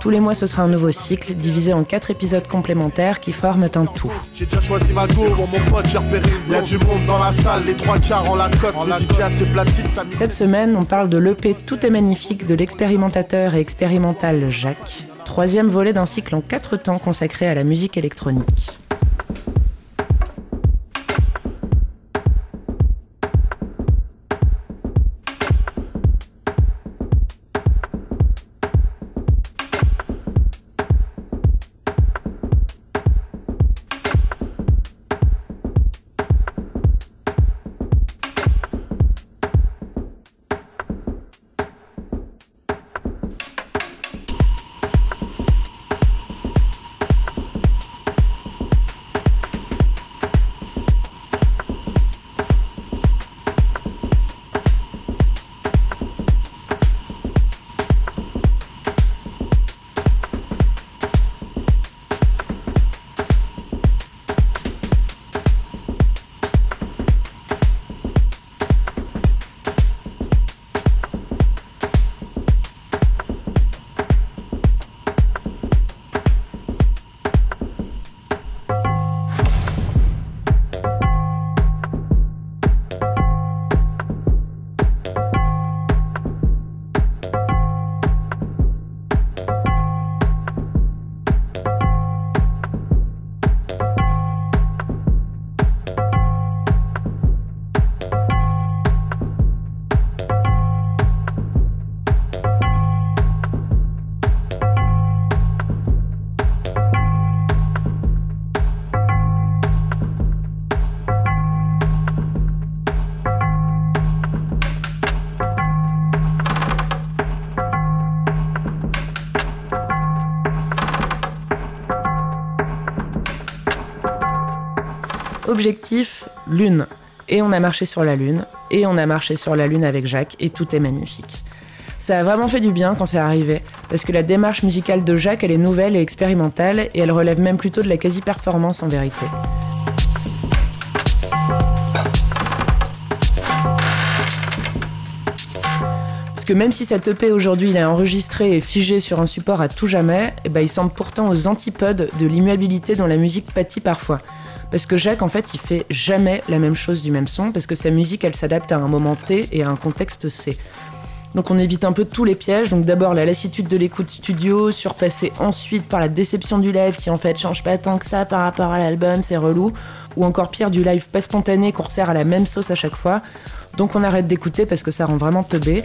Tous les mois, ce sera un nouveau cycle, divisé en quatre épisodes complémentaires qui forment un tout. J'ai déjà choisi ma go, mon pote, j'ai repéré. Il y a du monde dans la salle, les trois quarts en la cote. En la Cette semaine, on parle de l'EP Tout est magnifique de l'expérimentateur et expérimental Jacques, troisième volet d'un cycle en quatre temps consacré à la musique électronique. Objectif, Lune. Et on a marché sur la Lune, et on a marché sur la Lune avec Jacques, et tout est magnifique. Ça a vraiment fait du bien quand c'est arrivé, parce que la démarche musicale de Jacques, elle est nouvelle et expérimentale, et elle relève même plutôt de la quasi-performance en vérité. Parce que même si cette EP aujourd'hui il est enregistré et figé sur un support à tout jamais, et eh ben, il semble pourtant aux antipodes de l'immuabilité dont la musique pâtit parfois. Parce que Jacques, en fait, il fait jamais la même chose du même son, parce que sa musique, elle s'adapte à un moment T et à un contexte C. Donc on évite un peu tous les pièges. Donc d'abord la lassitude de l'écoute studio, surpassée ensuite par la déception du live qui en fait change pas tant que ça par rapport à l'album, c'est relou. Ou encore pire du live pas spontané qu'on resserre à la même sauce à chaque fois. Donc on arrête d'écouter parce que ça rend vraiment teubé.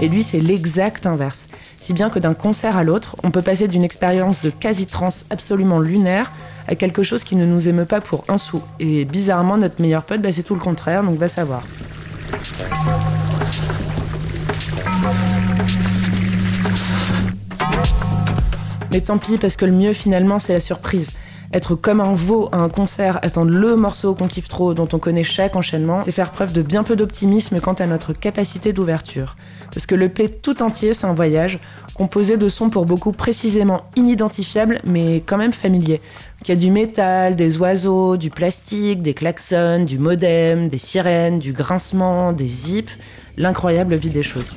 Et lui c'est l'exact inverse si bien que d'un concert à l'autre, on peut passer d'une expérience de quasi-trance absolument lunaire à quelque chose qui ne nous émeut pas pour un sou. Et bizarrement, notre meilleur pote, bah, c'est tout le contraire, donc va savoir. Mais tant pis, parce que le mieux finalement, c'est la surprise. Être comme un veau à un concert, attendre le morceau qu'on kiffe trop, dont on connaît chaque enchaînement, c'est faire preuve de bien peu d'optimisme quant à notre capacité d'ouverture. Parce que le P tout entier, c'est un voyage, composé de sons pour beaucoup précisément inidentifiables, mais quand même familiers. Il y a du métal, des oiseaux, du plastique, des klaxons, du modem, des sirènes, du grincement, des zips, l'incroyable vie des choses.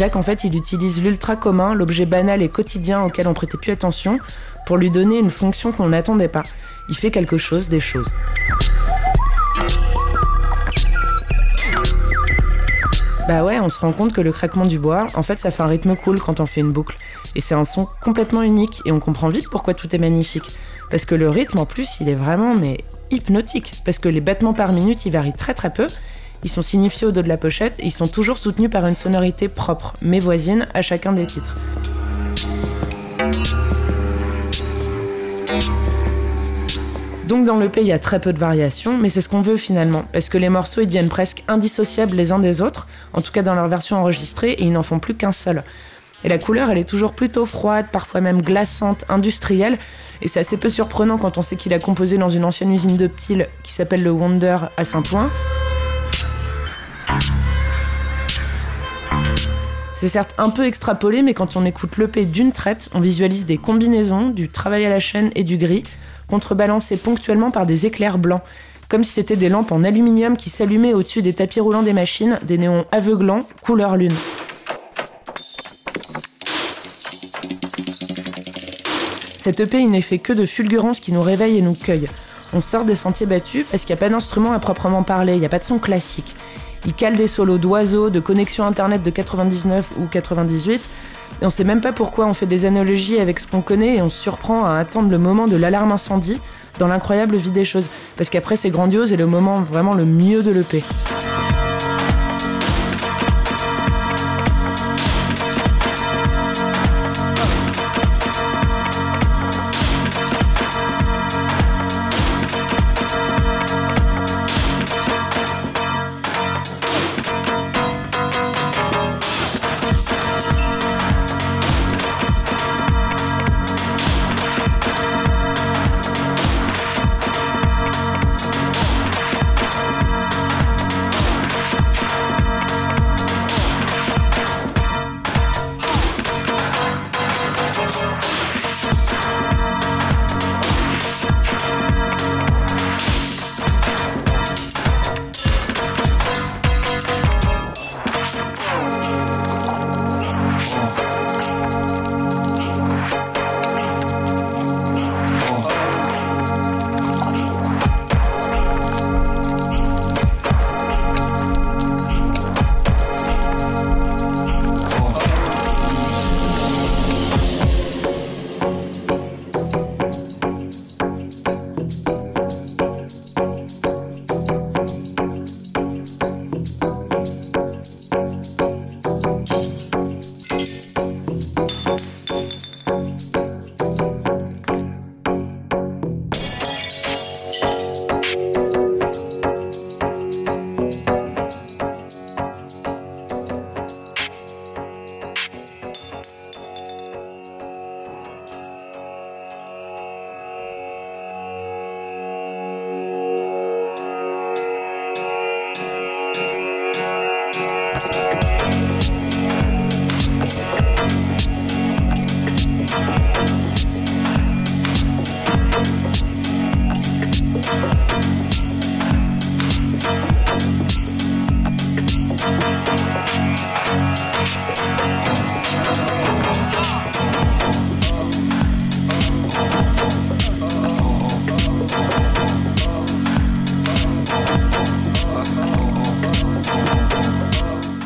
Jacques, en fait, il utilise l'ultra commun, l'objet banal et quotidien auquel on prêtait plus attention, pour lui donner une fonction qu'on n'attendait pas. Il fait quelque chose des choses. Bah ouais, on se rend compte que le craquement du bois, en fait, ça fait un rythme cool quand on fait une boucle. Et c'est un son complètement unique, et on comprend vite pourquoi tout est magnifique. Parce que le rythme, en plus, il est vraiment, mais hypnotique. Parce que les battements par minute, ils varient très très peu. Ils sont signifiés au dos de la pochette, et ils sont toujours soutenus par une sonorité propre, mais voisine, à chacun des titres. Donc dans le P, il y a très peu de variations, mais c'est ce qu'on veut finalement, parce que les morceaux ils deviennent presque indissociables les uns des autres, en tout cas dans leur version enregistrée, et ils n'en font plus qu'un seul. Et la couleur, elle est toujours plutôt froide, parfois même glaçante, industrielle, et c'est assez peu surprenant quand on sait qu'il a composé dans une ancienne usine de piles qui s'appelle le Wonder à Saint-Ouen. C'est certes un peu extrapolé, mais quand on écoute l'EP d'une traite, on visualise des combinaisons, du travail à la chaîne et du gris, contrebalancés ponctuellement par des éclairs blancs, comme si c'était des lampes en aluminium qui s'allumaient au-dessus des tapis roulants des machines, des néons aveuglants, couleur lune. Cette EP, il n'est fait que de fulgurances qui nous réveillent et nous cueillent. On sort des sentiers battus parce qu'il n'y a pas d'instrument à proprement parler, il n'y a pas de son classique. Il cale des solos d'oiseaux, de connexion internet de 99 ou 98, et on sait même pas pourquoi on fait des analogies avec ce qu'on connaît et on se surprend à attendre le moment de l'alarme incendie dans l'incroyable vie des choses. Parce qu'après c'est grandiose et le moment vraiment le mieux de l'EP.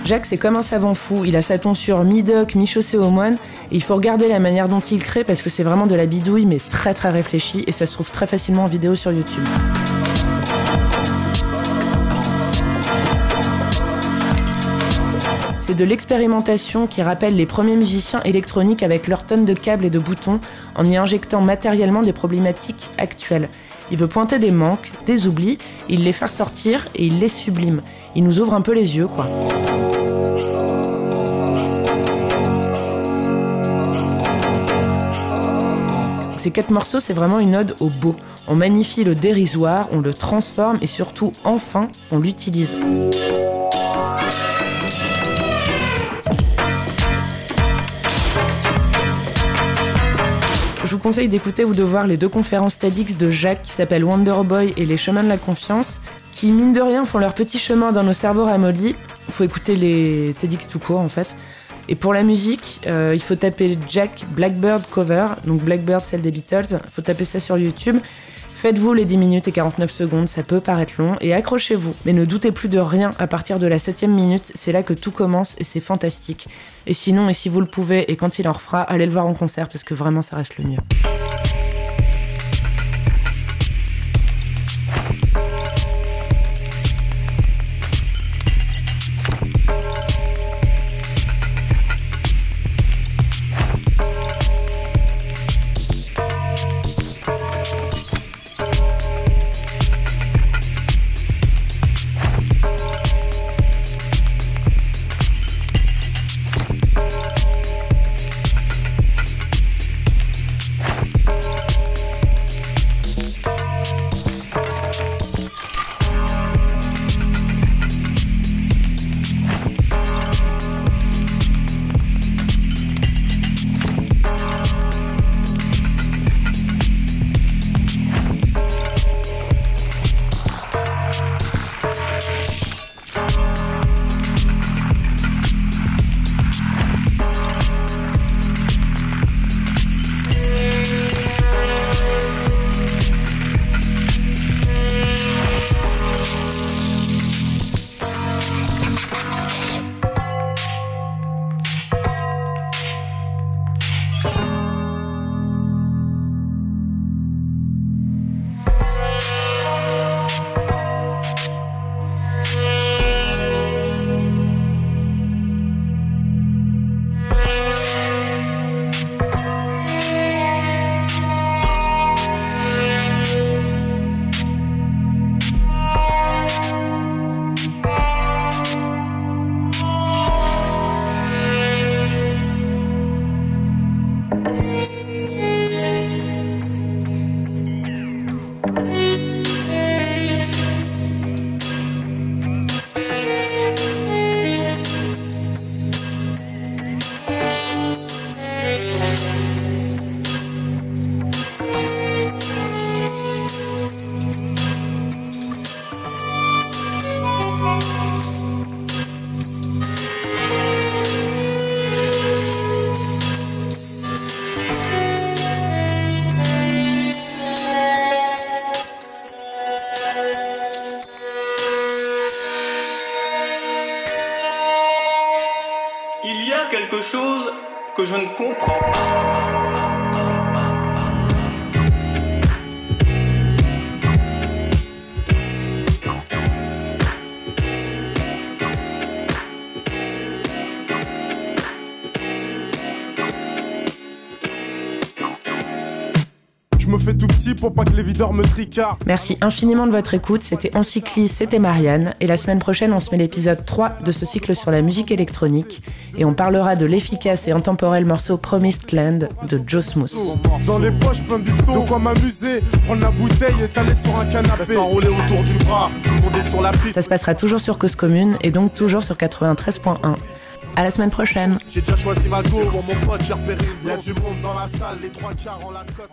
Jacques, c'est comme un savant fou. Il a sa tonsure mi-doc, mi-chaussée au moine. Et il faut regarder la manière dont il crée parce que c'est vraiment de la bidouille, mais très très réfléchi. Et ça se trouve très facilement en vidéo sur YouTube. C'est de l'expérimentation qui rappelle les premiers musiciens électroniques avec leurs tonnes de câbles et de boutons en y injectant matériellement des problématiques actuelles. Il veut pointer des manques, des oublis, il les fait sortir et il les sublime. Il nous ouvre un peu les yeux, quoi. Ces quatre morceaux, c'est vraiment une ode au beau. On magnifie le dérisoire, on le transforme et surtout, enfin, on l'utilise. Conseille d'écouter ou de voir les deux conférences TEDx de Jacques qui s'appellent Wonderboy et Les chemins de la confiance, qui mine de rien font leur petit chemin dans nos cerveaux ramollis. Il faut écouter les TEDx tout court en fait. Et pour la musique, euh, il faut taper Jack Blackbird cover, donc Blackbird celle des Beatles, il faut taper ça sur YouTube. Faites-vous les 10 minutes et 49 secondes, ça peut paraître long, et accrochez-vous. Mais ne doutez plus de rien, à partir de la 7 minute, c'est là que tout commence et c'est fantastique. Et sinon, et si vous le pouvez, et quand il en refera, allez le voir en concert parce que vraiment ça reste le mieux. Quelque chose que je ne comprends pas. Pour pas que les videurs me tricardent. Merci infiniment de votre écoute. C'était Encyclis, c'était Marianne. Et la semaine prochaine, on se met l'épisode 3 de ce cycle sur la musique électronique. Et on parlera de l'efficace et intemporel morceau Promised Land de Joe Smooth. Dans les poches, plein de de quoi m'amuser? Prendre la bouteille et t'aller sur un canapé. enroulé autour du bras, tout le monde est sur la piste. Ça se passera toujours sur Cause Commune et donc toujours sur 93.1. À la semaine prochaine. J'ai déjà choisi ma go, mon pote, j'ai repéré. Y'a du monde dans la salle, les trois quarts en la coste.